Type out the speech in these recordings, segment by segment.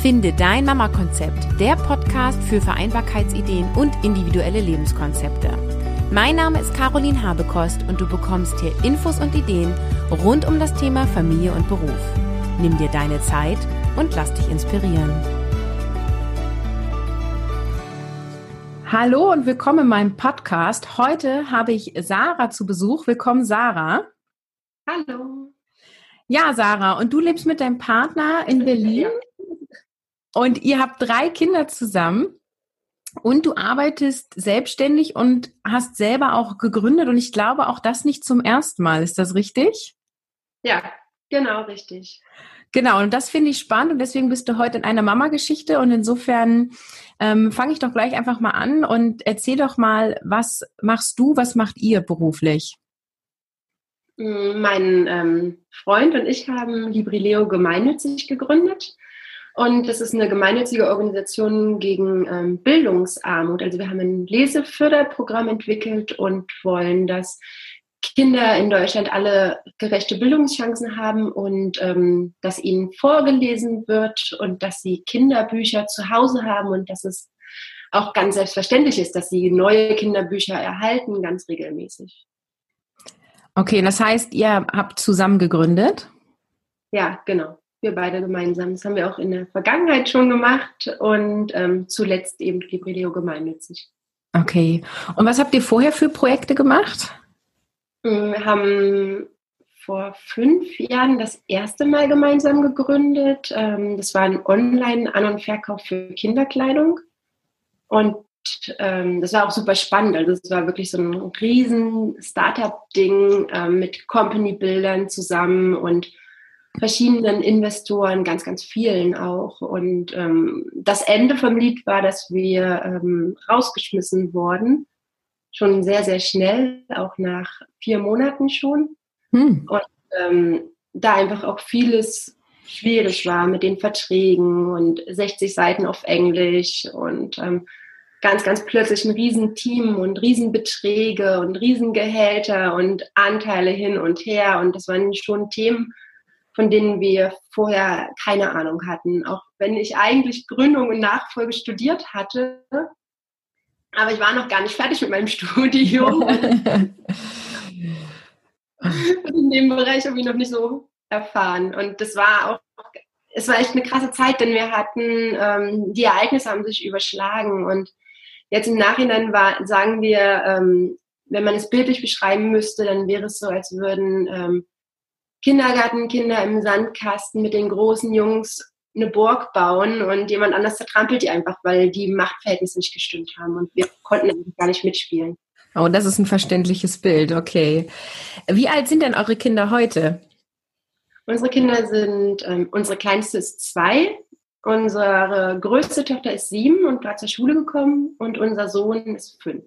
Finde dein Mama-Konzept, der Podcast für Vereinbarkeitsideen und individuelle Lebenskonzepte. Mein Name ist Caroline Habekost und du bekommst hier Infos und Ideen rund um das Thema Familie und Beruf. Nimm dir deine Zeit und lass dich inspirieren. Hallo und willkommen in meinem Podcast. Heute habe ich Sarah zu Besuch. Willkommen, Sarah. Hallo. Ja, Sarah, und du lebst mit deinem Partner in Berlin. Ja. Und ihr habt drei Kinder zusammen und du arbeitest selbstständig und hast selber auch gegründet und ich glaube auch das nicht zum ersten Mal. Ist das richtig? Ja, genau richtig. Genau, und das finde ich spannend und deswegen bist du heute in einer Mama-Geschichte und insofern ähm, fange ich doch gleich einfach mal an und erzähl doch mal, was machst du, was macht ihr beruflich? Mein ähm, Freund und ich haben Librileo gemeinnützig gegründet. Und das ist eine gemeinnützige Organisation gegen ähm, Bildungsarmut. Also wir haben ein Leseförderprogramm entwickelt und wollen, dass Kinder in Deutschland alle gerechte Bildungschancen haben und ähm, dass ihnen vorgelesen wird und dass sie Kinderbücher zu Hause haben und dass es auch ganz selbstverständlich ist, dass sie neue Kinderbücher erhalten, ganz regelmäßig. Okay, das heißt, ihr habt zusammen gegründet? Ja, genau wir beide gemeinsam. Das haben wir auch in der Vergangenheit schon gemacht und ähm, zuletzt eben Librileo gemeinnützig. Okay. Und was habt ihr vorher für Projekte gemacht? Mm, wir haben vor fünf Jahren das erste Mal gemeinsam gegründet. Ähm, das war ein Online-An- und Verkauf für Kinderkleidung. Und ähm, das war auch super spannend. Also es war wirklich so ein riesen Startup-Ding ähm, mit Company-Bildern zusammen und verschiedenen Investoren, ganz, ganz vielen auch. Und ähm, das Ende vom Lied war, dass wir ähm, rausgeschmissen wurden, schon sehr, sehr schnell, auch nach vier Monaten schon. Hm. Und ähm, da einfach auch vieles schwierig war mit den Verträgen und 60 Seiten auf Englisch und ähm, ganz, ganz plötzlich ein Riesenteam und Riesenbeträge und Riesengehälter und Anteile hin und her. Und das waren schon Themen, von denen wir vorher keine Ahnung hatten. Auch wenn ich eigentlich Gründung und Nachfolge studiert hatte, aber ich war noch gar nicht fertig mit meinem Studium. in dem Bereich habe ich noch nicht so erfahren. Und das war auch, es war echt eine krasse Zeit, denn wir hatten, ähm, die Ereignisse haben sich überschlagen. Und jetzt im Nachhinein war, sagen wir, ähm, wenn man es bildlich beschreiben müsste, dann wäre es so, als würden ähm, Kindergartenkinder im Sandkasten mit den großen Jungs eine Burg bauen und jemand anders zertrampelt die einfach, weil die Machtverhältnisse nicht gestimmt haben und wir konnten eigentlich gar nicht mitspielen. Oh, das ist ein verständliches Bild, okay. Wie alt sind denn eure Kinder heute? Unsere Kinder sind, ähm, unsere kleinste ist zwei, unsere größte Tochter ist sieben und gerade zur Schule gekommen und unser Sohn ist fünf.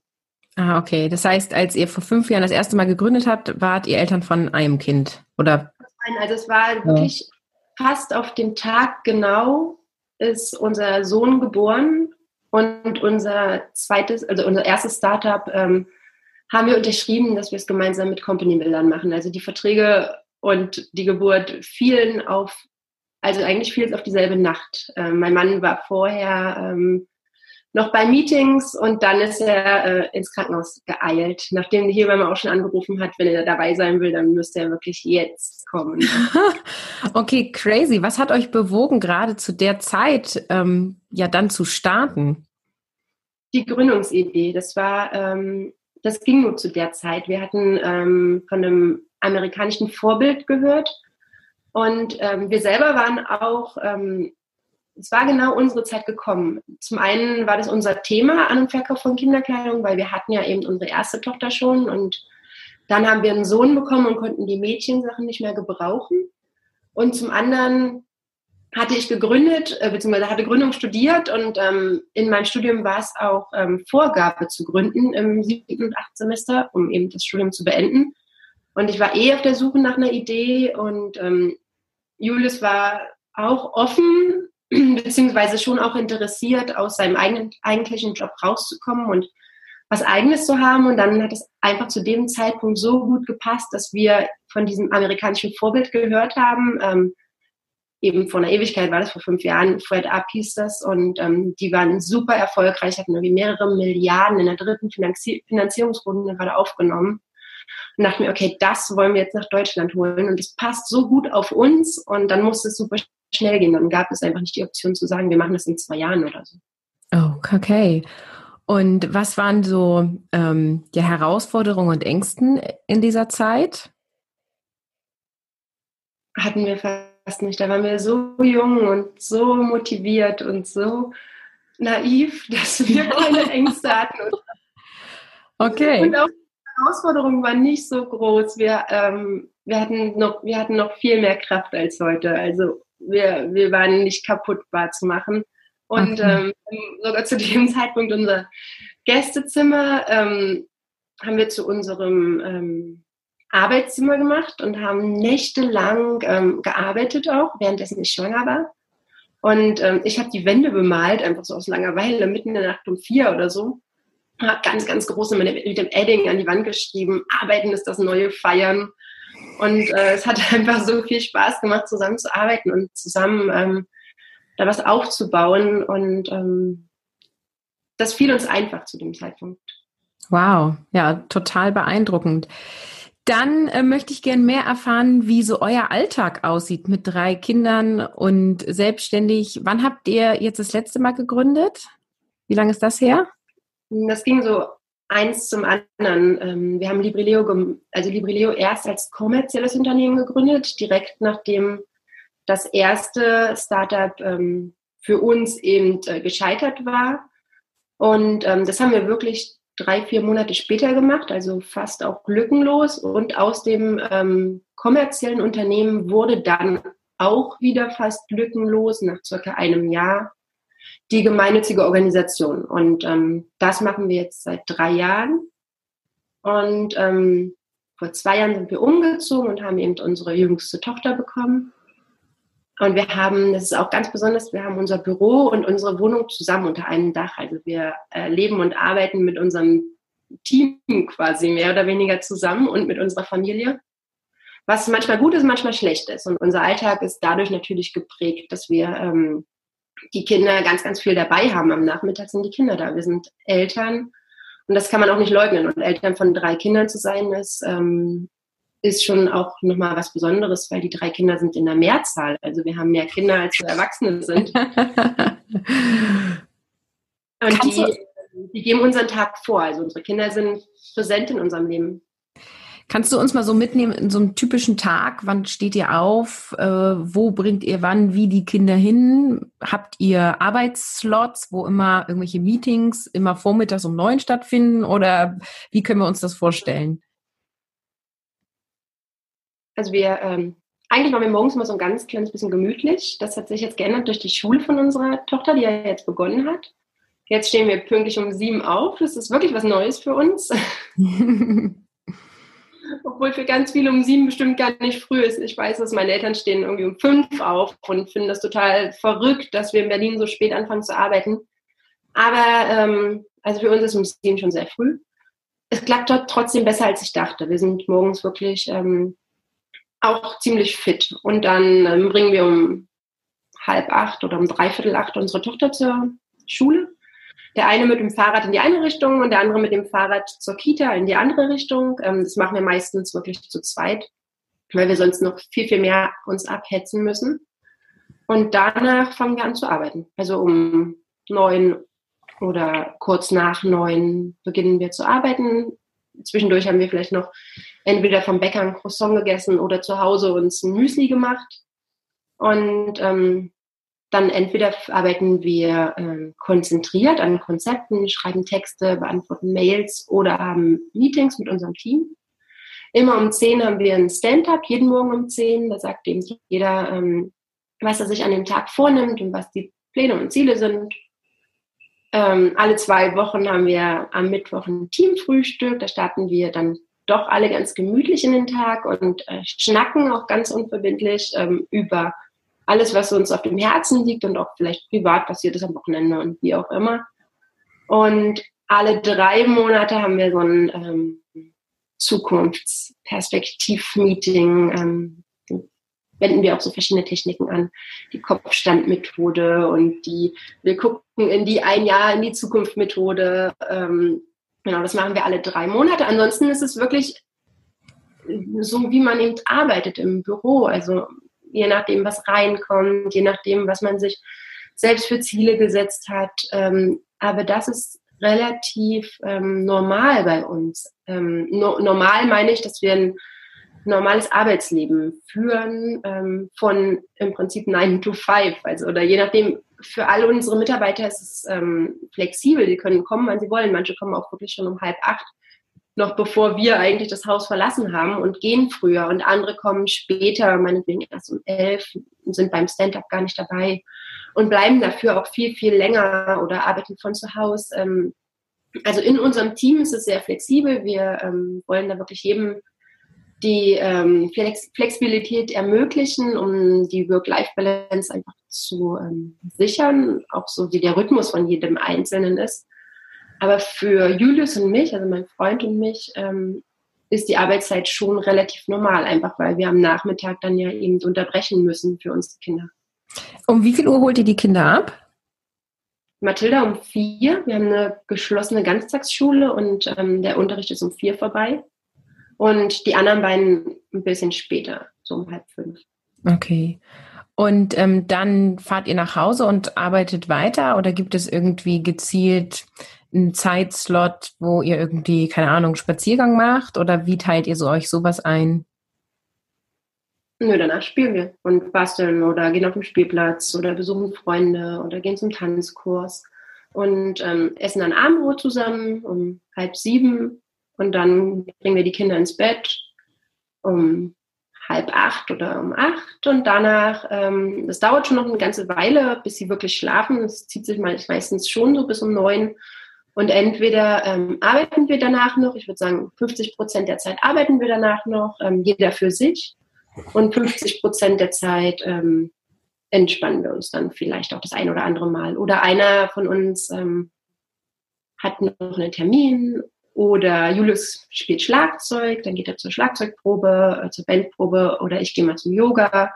Ah, okay. Das heißt, als ihr vor fünf Jahren das erste Mal gegründet habt, wart ihr Eltern von einem Kind, oder? Nein, also es war ja. wirklich fast auf den Tag genau ist unser Sohn geboren und unser zweites, also unser erstes Startup ähm, haben wir unterschrieben, dass wir es gemeinsam mit Company Buildern machen. Also die Verträge und die Geburt fielen auf, also eigentlich fiel es auf dieselbe Nacht. Ähm, mein Mann war vorher ähm, noch bei Meetings und dann ist er äh, ins Krankenhaus geeilt. Nachdem die Hebamme auch schon angerufen hat, wenn er dabei sein will, dann müsste er wirklich jetzt kommen. okay, crazy. Was hat euch bewogen, gerade zu der Zeit ähm, ja dann zu starten? Die Gründungsidee. Das war, ähm, das ging nur zu der Zeit. Wir hatten ähm, von einem amerikanischen Vorbild gehört und ähm, wir selber waren auch ähm, es war genau unsere Zeit gekommen. Zum einen war das unser Thema An- und Verkauf von Kinderkleidung, weil wir hatten ja eben unsere erste Tochter schon und dann haben wir einen Sohn bekommen und konnten die Mädchensachen nicht mehr gebrauchen. Und zum anderen hatte ich gegründet, äh, beziehungsweise hatte Gründung studiert und ähm, in meinem Studium war es auch ähm, Vorgabe zu gründen im siebten und achten Semester, um eben das Studium zu beenden. Und ich war eh auf der Suche nach einer Idee und ähm, Julius war auch offen beziehungsweise schon auch interessiert, aus seinem eigenen, eigentlichen Job rauszukommen und was Eigenes zu haben. Und dann hat es einfach zu dem Zeitpunkt so gut gepasst, dass wir von diesem amerikanischen Vorbild gehört haben. Ähm, eben vor einer Ewigkeit war das, vor fünf Jahren, Fred Up hieß das und ähm, die waren super erfolgreich, hatten irgendwie mehrere Milliarden in der dritten Finanzi Finanzierungsrunde gerade aufgenommen und dachte mir, okay, das wollen wir jetzt nach Deutschland holen und es passt so gut auf uns und dann muss es super schnell gehen. Dann gab es einfach nicht die Option zu sagen, wir machen das in zwei Jahren oder so. Oh, okay. Und was waren so ähm, die Herausforderungen und Ängsten in dieser Zeit? Hatten wir fast nicht. Da waren wir so jung und so motiviert und so naiv, dass wir keine Ängste hatten. Okay. Und auch Herausforderungen waren nicht so groß. Wir, ähm, wir, hatten noch, wir hatten noch viel mehr Kraft als heute. Also wir, wir waren nicht kaputtbar zu machen. Und okay. ähm, sogar zu dem Zeitpunkt unser Gästezimmer ähm, haben wir zu unserem ähm, Arbeitszimmer gemacht und haben nächtelang ähm, gearbeitet auch, währenddessen ich schwanger war. Und ähm, ich habe die Wände bemalt, einfach so aus Langeweile, mitten in der Nacht um vier oder so habe ganz, ganz groß mit dem Edding an die Wand geschrieben, Arbeiten ist das neue Feiern. Und äh, es hat einfach so viel Spaß gemacht, zusammen zu arbeiten und zusammen ähm, da was aufzubauen. Und ähm, das fiel uns einfach zu dem Zeitpunkt. Wow, ja, total beeindruckend. Dann äh, möchte ich gern mehr erfahren, wie so euer Alltag aussieht mit drei Kindern und selbstständig. Wann habt ihr jetzt das letzte Mal gegründet? Wie lange ist das her? Das ging so eins zum anderen. Ähm, wir haben Librileo, also Librileo erst als kommerzielles Unternehmen gegründet, direkt nachdem das erste Startup ähm, für uns eben äh, gescheitert war. Und ähm, das haben wir wirklich drei, vier Monate später gemacht, also fast auch lückenlos. Und aus dem kommerziellen Unternehmen wurde dann auch wieder fast lückenlos nach circa einem Jahr die gemeinnützige Organisation. Und ähm, das machen wir jetzt seit drei Jahren. Und ähm, vor zwei Jahren sind wir umgezogen und haben eben unsere jüngste Tochter bekommen. Und wir haben, das ist auch ganz besonders, wir haben unser Büro und unsere Wohnung zusammen unter einem Dach. Also wir äh, leben und arbeiten mit unserem Team quasi mehr oder weniger zusammen und mit unserer Familie. Was manchmal gut ist, manchmal schlecht ist. Und unser Alltag ist dadurch natürlich geprägt, dass wir ähm, die Kinder ganz, ganz viel dabei haben. Am Nachmittag sind die Kinder da. Wir sind Eltern und das kann man auch nicht leugnen. Und Eltern von drei Kindern zu sein, ist, ähm, ist schon auch nochmal was Besonderes, weil die drei Kinder sind in der Mehrzahl. Also wir haben mehr Kinder, als wir Erwachsene sind. und die, die geben unseren Tag vor. Also unsere Kinder sind präsent in unserem Leben. Kannst du uns mal so mitnehmen in so einem typischen Tag? Wann steht ihr auf? Äh, wo bringt ihr wann wie die Kinder hin? Habt ihr Arbeitsslots, wo immer irgendwelche Meetings immer vormittags um neun stattfinden? Oder wie können wir uns das vorstellen? Also wir, ähm, eigentlich machen wir morgens immer so ein ganz kleines bisschen gemütlich. Das hat sich jetzt geändert durch die Schule von unserer Tochter, die ja jetzt begonnen hat. Jetzt stehen wir pünktlich um sieben auf. Das ist wirklich was Neues für uns. Obwohl für ganz viele um sieben bestimmt gar nicht früh ist. Ich weiß, dass meine Eltern stehen irgendwie um fünf auf und finden das total verrückt, dass wir in Berlin so spät anfangen zu arbeiten. Aber ähm, also für uns ist um sieben schon sehr früh. Es klappt dort trotzdem besser, als ich dachte. Wir sind morgens wirklich ähm, auch ziemlich fit. Und dann ähm, bringen wir um halb acht oder um dreiviertel acht unsere Tochter zur Schule. Der eine mit dem Fahrrad in die eine Richtung und der andere mit dem Fahrrad zur Kita in die andere Richtung. Ähm, das machen wir meistens wirklich zu zweit, weil wir sonst noch viel, viel mehr uns abhetzen müssen. Und danach fangen wir an zu arbeiten. Also um neun oder kurz nach neun beginnen wir zu arbeiten. Zwischendurch haben wir vielleicht noch entweder vom Bäcker ein Croissant gegessen oder zu Hause uns ein Müsli gemacht. Und ähm, dann entweder arbeiten wir äh, konzentriert an Konzepten, schreiben Texte, beantworten Mails oder haben Meetings mit unserem Team. Immer um 10 haben wir ein Stand-up, jeden Morgen um 10. Da sagt eben jeder, ähm, was er sich an dem Tag vornimmt und was die Pläne und Ziele sind. Ähm, alle zwei Wochen haben wir am Mittwoch ein Teamfrühstück. Da starten wir dann doch alle ganz gemütlich in den Tag und äh, schnacken auch ganz unverbindlich ähm, über alles, was uns auf dem Herzen liegt und auch vielleicht privat passiert ist am Wochenende und wie auch immer. Und alle drei Monate haben wir so ein ähm, Zukunftsperspektiv-Meeting. Ähm, wenden wir auch so verschiedene Techniken an. Die Kopfstandmethode und die, wir gucken in die ein Jahr in die Zukunft Methode. Ähm, genau, das machen wir alle drei Monate. Ansonsten ist es wirklich so, wie man eben arbeitet im Büro. Also je nachdem, was reinkommt, je nachdem, was man sich selbst für Ziele gesetzt hat. Ähm, aber das ist relativ ähm, normal bei uns. Ähm, no, normal meine ich, dass wir ein normales Arbeitsleben führen, ähm, von im Prinzip 9 to 5. Also, oder je nachdem, für alle unsere Mitarbeiter ist es ähm, flexibel. Die können kommen, wann sie wollen. Manche kommen auch wirklich schon um halb acht, noch bevor wir eigentlich das Haus verlassen haben und gehen früher. Und andere kommen später, meinetwegen erst um elf, und sind beim Stand-up gar nicht dabei und bleiben dafür auch viel, viel länger oder arbeiten von zu Hause. Ähm, also in unserem Team ist es sehr flexibel. Wir ähm, wollen da wirklich jedem die ähm, Flex Flexibilität ermöglichen, um die Work-Life-Balance einfach zu sichern, auch so wie der Rhythmus von jedem Einzelnen ist. Aber für Julius und mich, also mein Freund und mich, ähm, ist die Arbeitszeit schon relativ normal, einfach weil wir am Nachmittag dann ja eben unterbrechen müssen für unsere Kinder. Um wie viel Uhr holt ihr die Kinder ab? Mathilda um vier. Wir haben eine geschlossene Ganztagsschule und ähm, der Unterricht ist um vier vorbei. Und die anderen beiden ein bisschen später, so um halb fünf. Okay. Und ähm, dann fahrt ihr nach Hause und arbeitet weiter oder gibt es irgendwie gezielt einen Zeitslot, wo ihr irgendwie, keine Ahnung, Spaziergang macht oder wie teilt ihr so euch sowas ein? Nö, danach spielen wir und basteln oder gehen auf den Spielplatz oder besuchen Freunde oder gehen zum Tanzkurs und ähm, essen dann Abendbrot zusammen um halb sieben und dann bringen wir die Kinder ins Bett um halb acht oder um acht und danach, ähm, das dauert schon noch eine ganze Weile, bis sie wirklich schlafen. Das zieht sich meistens schon so bis um neun. Und entweder ähm, arbeiten wir danach noch, ich würde sagen 50 Prozent der Zeit arbeiten wir danach noch, ähm, jeder für sich und 50 Prozent der Zeit ähm, entspannen wir uns dann vielleicht auch das ein oder andere Mal. Oder einer von uns ähm, hat noch einen Termin oder Julius spielt Schlagzeug, dann geht er zur Schlagzeugprobe, äh, zur Bandprobe oder ich gehe mal zum Yoga.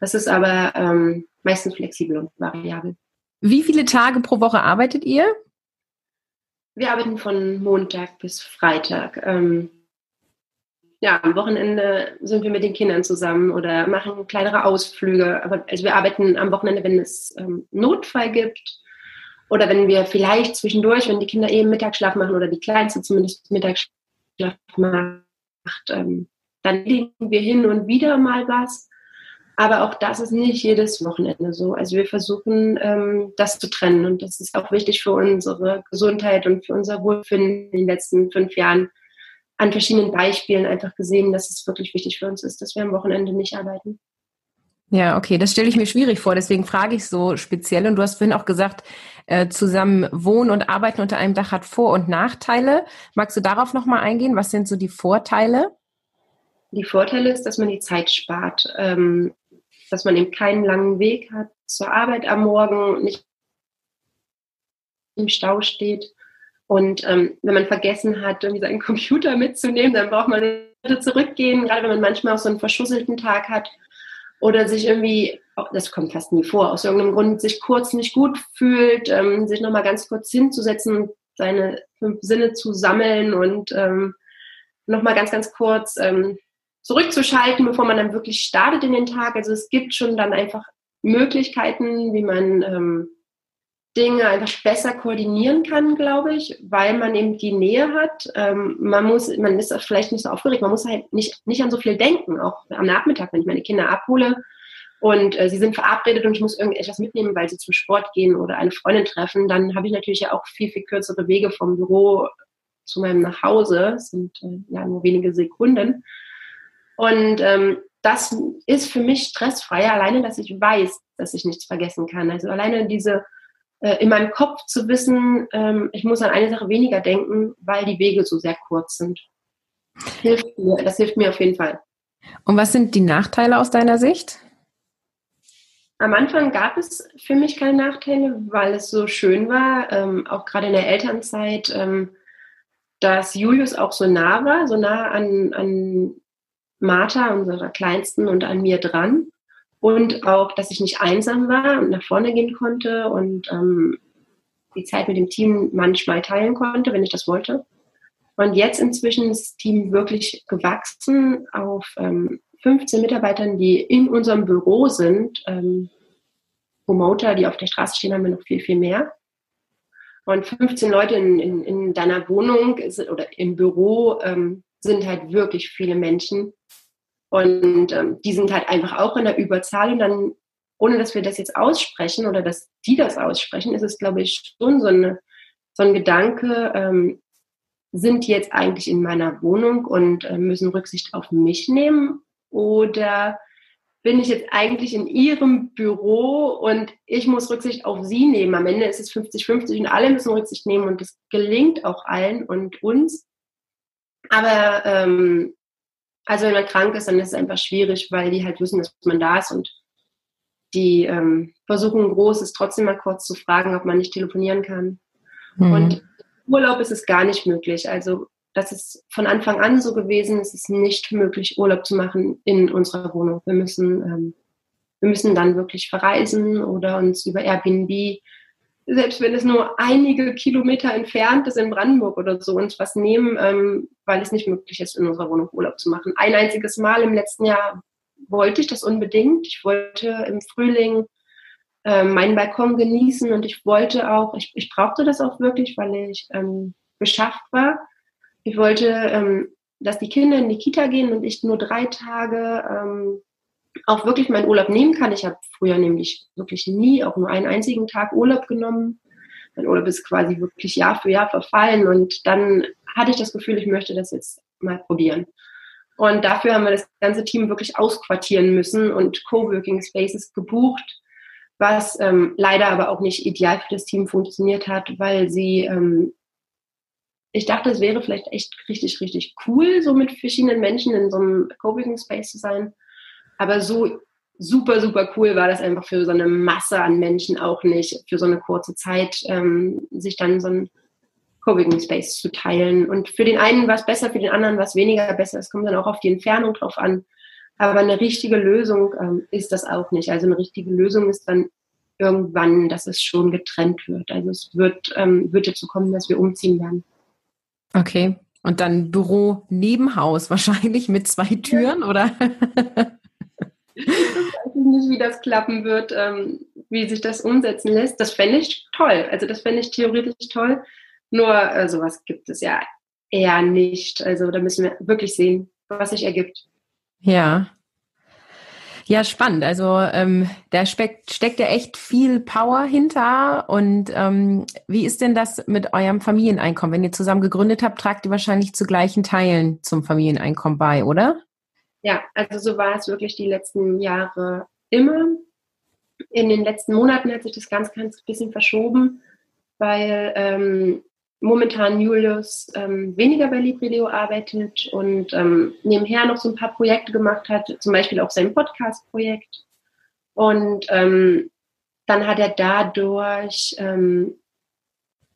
Das ist aber ähm, meistens flexibel und variabel. Wie viele Tage pro Woche arbeitet ihr? Wir arbeiten von Montag bis Freitag. Ähm, ja, am Wochenende sind wir mit den Kindern zusammen oder machen kleinere Ausflüge. Aber also wir arbeiten am Wochenende, wenn es ähm, Notfall gibt oder wenn wir vielleicht zwischendurch, wenn die Kinder eben Mittagsschlaf machen oder die Kleinste zumindest Mittagsschlaf macht, ähm, dann legen wir hin und wieder mal was. Aber auch das ist nicht jedes Wochenende so. Also wir versuchen, ähm, das zu trennen. Und das ist auch wichtig für unsere Gesundheit und für unser Wohlfinden in den letzten fünf Jahren an verschiedenen Beispielen einfach gesehen, dass es wirklich wichtig für uns ist, dass wir am Wochenende nicht arbeiten. Ja, okay, das stelle ich mir schwierig vor, deswegen frage ich so speziell. Und du hast vorhin auch gesagt, äh, zusammen wohnen und arbeiten unter einem Dach hat Vor- und Nachteile. Magst du darauf nochmal eingehen? Was sind so die Vorteile? Die Vorteile ist, dass man die Zeit spart, ähm, dass man eben keinen langen Weg hat zur Arbeit am Morgen, nicht im Stau steht. Und ähm, wenn man vergessen hat, irgendwie seinen Computer mitzunehmen, dann braucht man zurückgehen, gerade wenn man manchmal auch so einen verschusselten Tag hat oder sich irgendwie, das kommt fast nie vor, aus irgendeinem Grund sich kurz nicht gut fühlt, ähm, sich nochmal ganz kurz hinzusetzen und seine fünf Sinne zu sammeln und ähm, nochmal ganz, ganz kurz ähm, zurückzuschalten, bevor man dann wirklich startet in den Tag. Also es gibt schon dann einfach Möglichkeiten, wie man ähm, Dinge einfach besser koordinieren kann, glaube ich, weil man eben die Nähe hat. Ähm, man muss, man ist vielleicht nicht so aufgeregt, man muss halt nicht, nicht an so viel denken, auch am Nachmittag, wenn ich meine Kinder abhole und äh, sie sind verabredet und ich muss irgendetwas mitnehmen, weil sie zum Sport gehen oder eine Freundin treffen, dann habe ich natürlich auch viel, viel kürzere Wege vom Büro zu meinem Nachhause. Das sind äh, ja nur wenige Sekunden. Und ähm, das ist für mich stressfreier, alleine, dass ich weiß, dass ich nichts vergessen kann. Also alleine diese äh, in meinem Kopf zu wissen, ähm, ich muss an eine Sache weniger denken, weil die Wege so sehr kurz sind. Hilft mir, das hilft mir auf jeden Fall. Und was sind die Nachteile aus deiner Sicht? Am Anfang gab es für mich keine Nachteile, weil es so schön war, ähm, auch gerade in der Elternzeit, ähm, dass Julius auch so nah war, so nah an, an Martha, unserer Kleinsten, und an mir dran. und auch, dass ich nicht einsam war und nach vorne gehen konnte und ähm, die Zeit mit dem Team manchmal teilen konnte, wenn ich das wollte. Und jetzt inzwischen ist das Team wirklich gewachsen auf ähm, 15 Mitarbeitern, die in unserem Büro sind. Ähm, Promoter, die auf der Straße stehen, haben wir noch viel, viel mehr. Und 15 Leute in, in, in deiner Wohnung oder im Büro ähm, sind halt wirklich viele Menschen. Und ähm, die sind halt einfach auch in der Überzahl. Und dann, ohne dass wir das jetzt aussprechen oder dass die das aussprechen, ist es, glaube ich, schon so, eine, so ein Gedanke, ähm, sind die jetzt eigentlich in meiner Wohnung und äh, müssen Rücksicht auf mich nehmen? Oder bin ich jetzt eigentlich in ihrem Büro und ich muss Rücksicht auf sie nehmen. Am Ende ist es 50-50 und alle müssen Rücksicht nehmen und das gelingt auch allen und uns. Aber ähm, also wenn man krank ist, dann ist es einfach schwierig, weil die halt wissen, dass man da ist und die ähm, versuchen groß trotzdem mal kurz zu fragen, ob man nicht telefonieren kann. Mhm. Und Urlaub ist es gar nicht möglich. Also das ist von Anfang an so gewesen. Es ist nicht möglich, Urlaub zu machen in unserer Wohnung. Wir müssen, ähm, wir müssen dann wirklich verreisen oder uns über Airbnb, selbst wenn es nur einige Kilometer entfernt ist in Brandenburg oder so, uns was nehmen, ähm, weil es nicht möglich ist, in unserer Wohnung Urlaub zu machen. Ein einziges Mal im letzten Jahr wollte ich das unbedingt. Ich wollte im Frühling äh, meinen Balkon genießen und ich wollte auch, ich, ich brauchte das auch wirklich, weil ich ähm, beschafft war ich wollte, ähm, dass die Kinder in die Kita gehen und ich nur drei Tage ähm, auch wirklich meinen Urlaub nehmen kann. Ich habe früher nämlich wirklich nie auch nur einen einzigen Tag Urlaub genommen. Mein Urlaub ist quasi wirklich Jahr für Jahr verfallen und dann hatte ich das Gefühl, ich möchte das jetzt mal probieren. Und dafür haben wir das ganze Team wirklich ausquartieren müssen und Coworking Spaces gebucht, was ähm, leider aber auch nicht ideal für das Team funktioniert hat, weil sie ähm, ich dachte, es wäre vielleicht echt richtig, richtig cool, so mit verschiedenen Menschen in so einem Coworking Space zu sein. Aber so super, super cool war das einfach für so eine Masse an Menschen auch nicht, für so eine kurze Zeit, ähm, sich dann so ein Coworking Space zu teilen. Und für den einen war es besser, für den anderen war es weniger besser. Es kommt dann auch auf die Entfernung drauf an. Aber eine richtige Lösung ähm, ist das auch nicht. Also eine richtige Lösung ist dann irgendwann, dass es schon getrennt wird. Also es wird, ähm, wird dazu kommen, dass wir umziehen werden. Okay. Und dann Büro neben Haus wahrscheinlich mit zwei Türen, ja. oder? ich weiß nicht, wie das klappen wird, ähm, wie sich das umsetzen lässt. Das fände ich toll. Also das fände ich theoretisch toll. Nur äh, sowas gibt es ja eher nicht. Also da müssen wir wirklich sehen, was sich ergibt. Ja. Ja, spannend. Also ähm, da steckt, ja echt viel Power hinter. Und ähm, wie ist denn das mit eurem Familieneinkommen? Wenn ihr zusammen gegründet habt, tragt ihr wahrscheinlich zu gleichen Teilen zum Familieneinkommen bei, oder? Ja, also so war es wirklich die letzten Jahre immer. In den letzten Monaten hat sich das ganz, ganz bisschen verschoben, weil ähm, momentan Julius ähm, weniger bei Librileo arbeitet und ähm, nebenher noch so ein paar Projekte gemacht hat, zum Beispiel auch sein Podcast-Projekt. Und ähm, dann hat er dadurch ähm,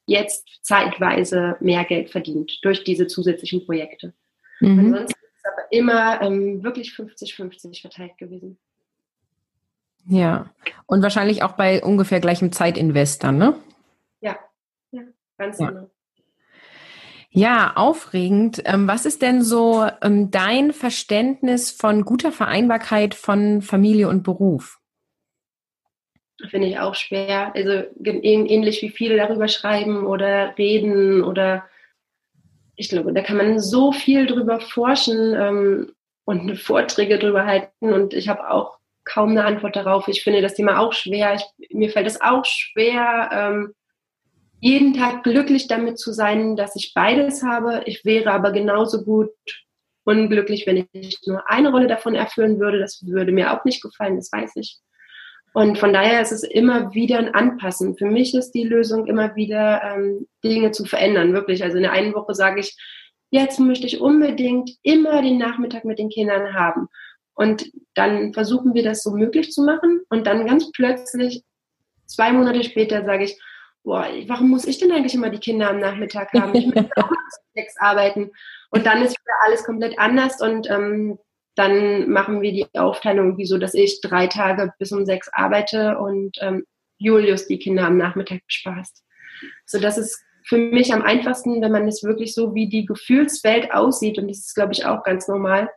jetzt zeitweise mehr Geld verdient durch diese zusätzlichen Projekte. Mhm. Ansonsten aber immer ähm, wirklich 50-50 verteilt gewesen. Ja, und wahrscheinlich auch bei ungefähr gleichem Zeitinvestor, ne? Ja, ja, ganz ja. genau. Ja, aufregend. Ähm, was ist denn so ähm, dein Verständnis von guter Vereinbarkeit von Familie und Beruf? Finde ich auch schwer. Also ähnlich wie viele darüber schreiben oder reden oder ich glaube, da kann man so viel drüber forschen ähm, und Vorträge drüber halten und ich habe auch kaum eine Antwort darauf. Ich finde das Thema auch schwer. Ich, mir fällt es auch schwer, jeden Tag glücklich damit zu sein, dass ich beides habe. Ich wäre aber genauso gut unglücklich, wenn ich nur eine Rolle davon erfüllen würde. Das würde mir auch nicht gefallen, das weiß ich. Und von daher ist es immer wieder ein Anpassen. Für mich ist die Lösung immer wieder ähm, Dinge zu verändern, wirklich. Also in der einen Woche sage ich, jetzt möchte ich unbedingt immer den Nachmittag mit den Kindern haben. Und dann versuchen wir das so möglich zu machen. Und dann ganz plötzlich, zwei Monate später, sage ich, boah, warum muss ich denn eigentlich immer die Kinder am Nachmittag haben? Ich möchte auch sechs arbeiten. Und dann ist wieder alles komplett anders und ähm, dann machen wir die Aufteilung wie so, dass ich drei Tage bis um sechs arbeite und ähm, Julius die Kinder am Nachmittag bespaßt. So, das ist für mich am einfachsten, wenn man es wirklich so, wie die Gefühlswelt aussieht, und das ist, glaube ich, auch ganz normal,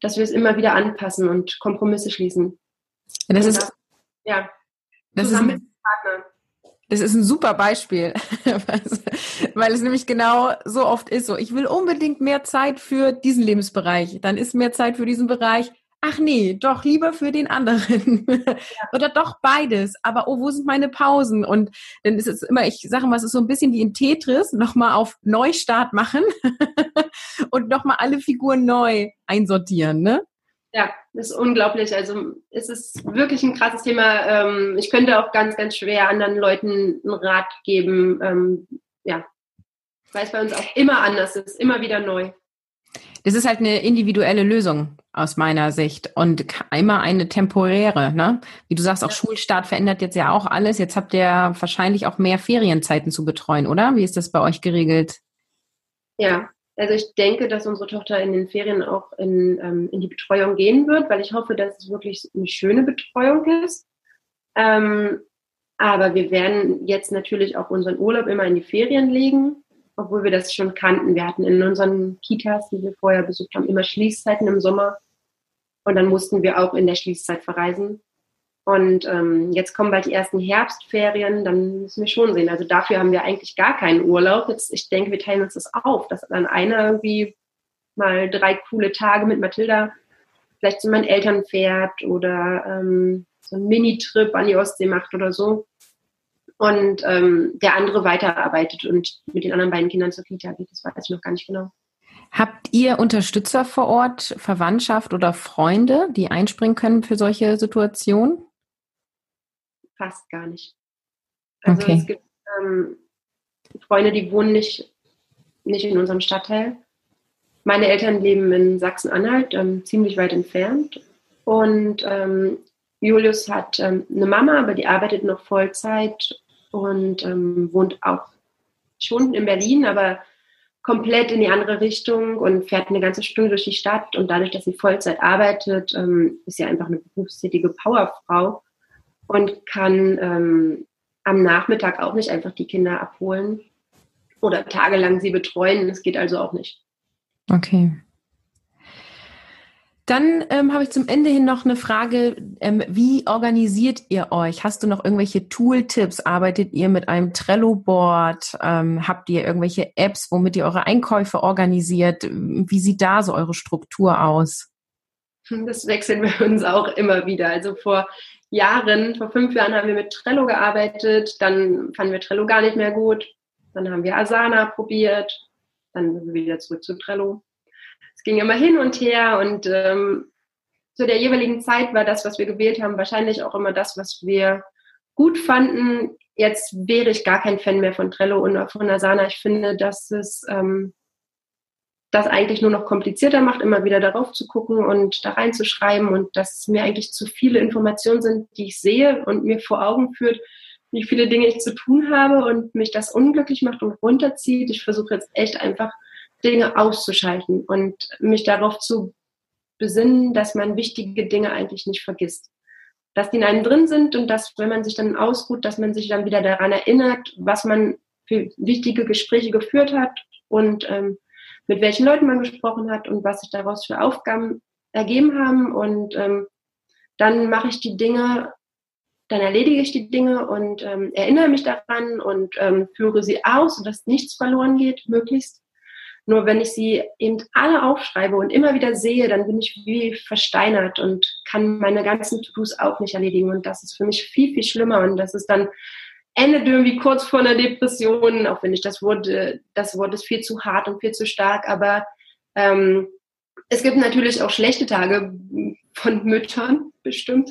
dass wir es immer wieder anpassen und Kompromisse schließen. Ja, das ist, ja, das ist ein, Das ist ein super Beispiel, weil es nämlich genau so oft ist so, ich will unbedingt mehr Zeit für diesen Lebensbereich, dann ist mehr Zeit für diesen Bereich, ach nee, doch lieber für den anderen. Oder doch beides. Aber oh, wo sind meine Pausen? Und dann ist es immer, ich sage mal, es ist so ein bisschen wie in Tetris, nochmal auf Neustart machen und nochmal alle Figuren neu einsortieren, ne? Ja, das ist unglaublich. Also es ist wirklich ein krasses Thema. Ähm, ich könnte auch ganz, ganz schwer anderen Leuten einen Rat geben. Ähm, ja, weil es bei uns auch immer anders ist, immer wieder neu. Das ist halt eine individuelle Lösung aus meiner Sicht und immer eine temporäre. Ne? Wie du sagst, auch ja. Schulstart verändert jetzt ja auch alles. Jetzt habt ihr wahrscheinlich auch mehr Ferienzeiten zu betreuen, oder? Wie ist das bei euch geregelt? Ja, also ich denke, dass unsere Tochter in den Ferien auch in, ähm, in die Betreuung gehen wird, weil ich hoffe, dass es wirklich eine schöne Betreuung ist. Ähm, aber wir werden jetzt natürlich auch unseren Urlaub immer in die Ferien legen, obwohl wir das schon kannten. Wir hatten in unseren Kitas, die wir vorher besucht haben, immer Schließzeiten im Sommer. Und dann mussten wir auch in der Schließzeit verreisen. Und ähm, jetzt kommen bald die ersten Herbstferien, dann müssen wir schon sehen. Also dafür haben wir eigentlich gar keinen Urlaub. Jetzt, ich denke, wir teilen uns das auf, dass dann einer irgendwie mal drei coole Tage mit Mathilda vielleicht zu meinen Eltern fährt oder ähm, so einen Mini-Trip an die Ostsee macht oder so. Und ähm, der andere weiterarbeitet und mit den anderen beiden Kindern zur Kita geht. Das weiß ich noch gar nicht genau. Habt ihr Unterstützer vor Ort, Verwandtschaft oder Freunde, die einspringen können für solche Situationen? Fast gar nicht. Also okay. es gibt ähm, Freunde, die wohnen nicht, nicht in unserem Stadtteil. Meine Eltern leben in Sachsen-Anhalt, ähm, ziemlich weit entfernt. Und ähm, Julius hat ähm, eine Mama, aber die arbeitet noch Vollzeit und ähm, wohnt auch schon in Berlin, aber komplett in die andere Richtung und fährt eine ganze Stunde durch die Stadt. Und dadurch, dass sie Vollzeit arbeitet, ähm, ist sie einfach eine berufstätige Powerfrau und kann ähm, am Nachmittag auch nicht einfach die Kinder abholen oder tagelang sie betreuen. Das geht also auch nicht. Okay. Dann ähm, habe ich zum Ende hin noch eine Frage. Ähm, wie organisiert ihr euch? Hast du noch irgendwelche Tooltips? Arbeitet ihr mit einem Trello-Board? Ähm, habt ihr irgendwelche Apps, womit ihr eure Einkäufe organisiert? Wie sieht da so eure Struktur aus? Das wechseln wir uns auch immer wieder. Also vor Jahren, vor fünf Jahren haben wir mit Trello gearbeitet, dann fanden wir Trello gar nicht mehr gut, dann haben wir Asana probiert, dann sind wir wieder zurück zu Trello. Es ging immer hin und her und ähm, zu der jeweiligen Zeit war das, was wir gewählt haben, wahrscheinlich auch immer das, was wir gut fanden. Jetzt wäre ich gar kein Fan mehr von Trello und von Asana. Ich finde, dass es ähm, das eigentlich nur noch komplizierter macht, immer wieder darauf zu gucken und da reinzuschreiben und dass mir eigentlich zu viele Informationen sind, die ich sehe und mir vor Augen führt, wie viele Dinge ich zu tun habe und mich das unglücklich macht und runterzieht. Ich versuche jetzt echt einfach Dinge auszuschalten und mich darauf zu besinnen, dass man wichtige Dinge eigentlich nicht vergisst. Dass die in einem drin sind und dass, wenn man sich dann ausruht, dass man sich dann wieder daran erinnert, was man für wichtige Gespräche geführt hat und ähm, mit welchen Leuten man gesprochen hat und was sich daraus für Aufgaben ergeben haben. Und ähm, dann mache ich die Dinge, dann erledige ich die Dinge und ähm, erinnere mich daran und ähm, führe sie aus, sodass nichts verloren geht, möglichst. Nur wenn ich sie eben alle aufschreibe und immer wieder sehe, dann bin ich wie versteinert und kann meine ganzen To-Dos auch nicht erledigen. Und das ist für mich viel, viel schlimmer. Und das ist dann endet irgendwie kurz vor einer Depression, auch wenn ich das Wort, äh, das Wort ist viel zu hart und viel zu stark, aber ähm, es gibt natürlich auch schlechte Tage von Müttern bestimmt,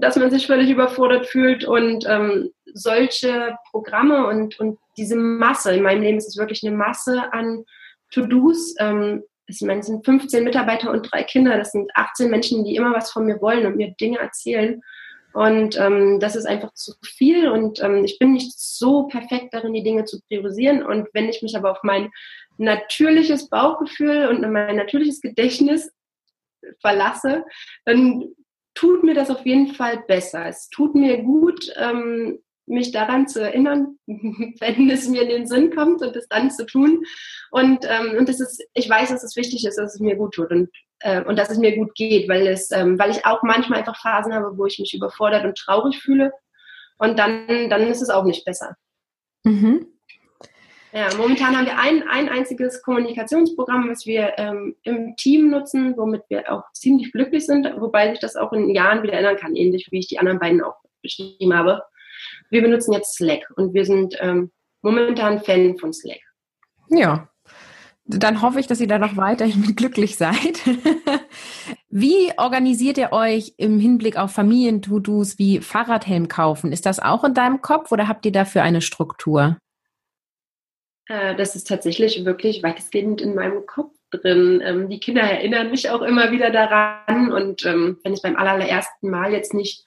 dass man sich völlig überfordert fühlt und ähm, solche Programme und, und diese Masse, in meinem Leben ist es wirklich eine Masse an To-Dos, ähm, ich meine, es sind 15 Mitarbeiter und drei Kinder, das sind 18 Menschen, die immer was von mir wollen und mir Dinge erzählen. Und ähm, das ist einfach zu viel und ähm, ich bin nicht so perfekt darin, die Dinge zu priorisieren. Und wenn ich mich aber auf mein natürliches Bauchgefühl und mein natürliches Gedächtnis verlasse, dann tut mir das auf jeden Fall besser. Es tut mir gut, ähm, mich daran zu erinnern, wenn es mir in den Sinn kommt und es dann zu tun. Und, ähm, und das ist, ich weiß, dass es wichtig ist, dass es mir gut tut und, äh, und dass es mir gut geht, weil es, ähm, weil ich auch manchmal einfach Phasen habe, wo ich mich überfordert und traurig fühle. Und dann, dann ist es auch nicht besser. Mhm. Ja, momentan haben wir ein, ein einziges Kommunikationsprogramm, was wir ähm, im Team nutzen, womit wir auch ziemlich glücklich sind, wobei sich das auch in Jahren wieder ändern kann, ähnlich wie ich die anderen beiden auch beschrieben habe. Wir benutzen jetzt Slack und wir sind ähm, momentan Fan von Slack. Ja, dann hoffe ich, dass ihr da noch weiterhin glücklich seid. wie organisiert ihr euch im Hinblick auf Familien-To-Dos wie Fahrradhelm kaufen? Ist das auch in deinem Kopf oder habt ihr dafür eine Struktur? Äh, das ist tatsächlich wirklich weitestgehend in meinem Kopf drin. Ähm, die Kinder erinnern mich auch immer wieder daran und ähm, wenn es beim allerersten Mal jetzt nicht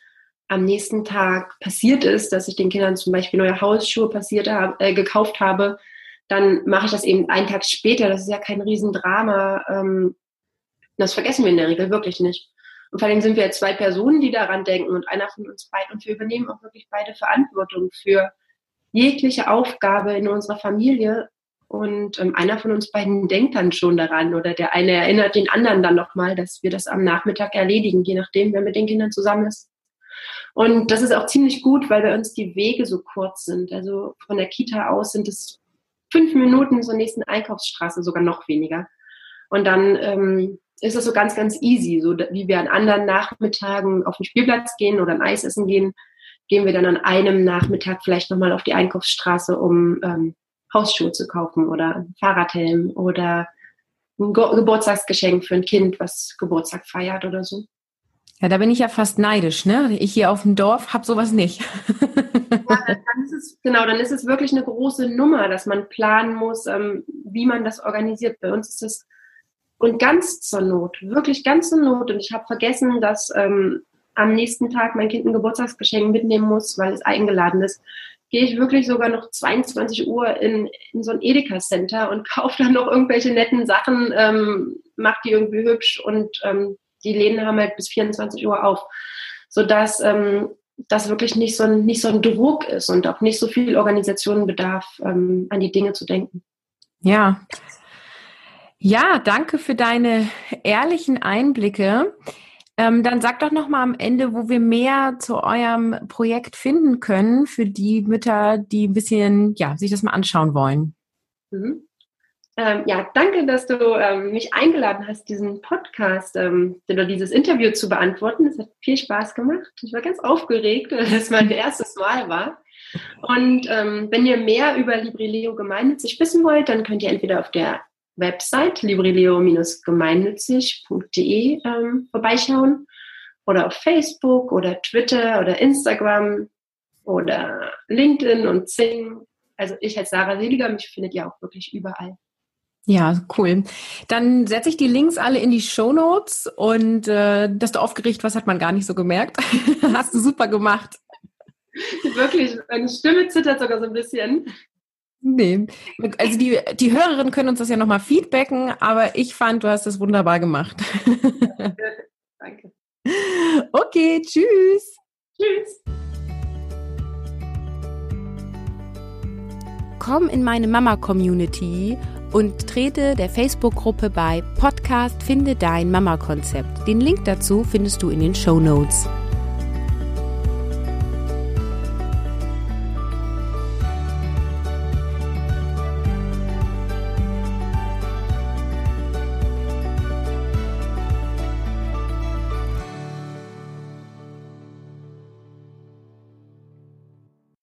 am nächsten Tag passiert ist, dass ich den Kindern zum Beispiel neue Hausschuhe passiert habe, äh, gekauft habe, dann mache ich das eben einen Tag später. Das ist ja kein Riesendrama. Ähm, das vergessen wir in der Regel wirklich nicht. Und vor allem sind wir zwei Personen, die daran denken und einer von uns beiden. Und wir übernehmen auch wirklich beide Verantwortung für jegliche Aufgabe in unserer Familie. Und ähm, einer von uns beiden denkt dann schon daran oder der eine erinnert den anderen dann nochmal, dass wir das am Nachmittag erledigen, je nachdem, wer mit den Kindern zusammen ist. Und das ist auch ziemlich gut, weil bei uns die Wege so kurz sind. Also von der Kita aus sind es fünf Minuten zur nächsten Einkaufsstraße, sogar noch weniger. Und dann ähm, ist es so ganz, ganz easy, so wie wir an anderen Nachmittagen auf den Spielplatz gehen oder ein Eis essen gehen, gehen wir dann an einem Nachmittag vielleicht nochmal auf die Einkaufsstraße, um ähm, Hausschuhe zu kaufen oder ein Fahrradhelm oder ein Ge Geburtstagsgeschenk für ein Kind, was Geburtstag feiert oder so. Ja, da bin ich ja fast neidisch, ne? Ich hier auf dem Dorf habe sowas nicht. ja, dann ist es, genau, dann ist es wirklich eine große Nummer, dass man planen muss, ähm, wie man das organisiert. Bei uns ist es und ganz zur Not, wirklich ganz zur Not. Und ich habe vergessen, dass ähm, am nächsten Tag mein Kind ein Geburtstagsgeschenk mitnehmen muss, weil es eingeladen ist, gehe ich wirklich sogar noch 22 Uhr in, in so ein Edeka-Center und kaufe dann noch irgendwelche netten Sachen, ähm, mache die irgendwie hübsch und ähm, die Läden haben halt bis 24 Uhr auf, sodass ähm, das wirklich nicht so, ein, nicht so ein Druck ist und auch nicht so viel Organisation bedarf, ähm, an die Dinge zu denken. Ja. Ja, danke für deine ehrlichen Einblicke. Ähm, dann sag doch noch mal am Ende, wo wir mehr zu eurem Projekt finden können für die Mütter, die ein bisschen, ja, sich das mal anschauen wollen. Mhm. Ähm, ja, danke, dass du ähm, mich eingeladen hast, diesen Podcast ähm, oder dieses Interview zu beantworten. Es hat viel Spaß gemacht. Ich war ganz aufgeregt, weil es mein erstes Mal war. Und ähm, wenn ihr mehr über Librileo gemeinnützig wissen wollt, dann könnt ihr entweder auf der Website librileo-gemeinnützig.de ähm, vorbeischauen oder auf Facebook oder Twitter oder Instagram oder LinkedIn und Zing. Also ich als Sarah Seliger, mich findet ihr auch wirklich überall. Ja, cool. Dann setze ich die Links alle in die Show Notes und äh, dass du aufgeregt warst, hat man gar nicht so gemerkt. Hast du super gemacht. Wirklich, meine Stimme zittert sogar so ein bisschen. Nee, also die, die Hörerinnen können uns das ja nochmal feedbacken, aber ich fand, du hast das wunderbar gemacht. Danke. Okay, tschüss. Tschüss. Komm in meine Mama-Community und trete der Facebook-Gruppe bei Podcast Finde dein Mama-Konzept. Den Link dazu findest du in den Show Notes.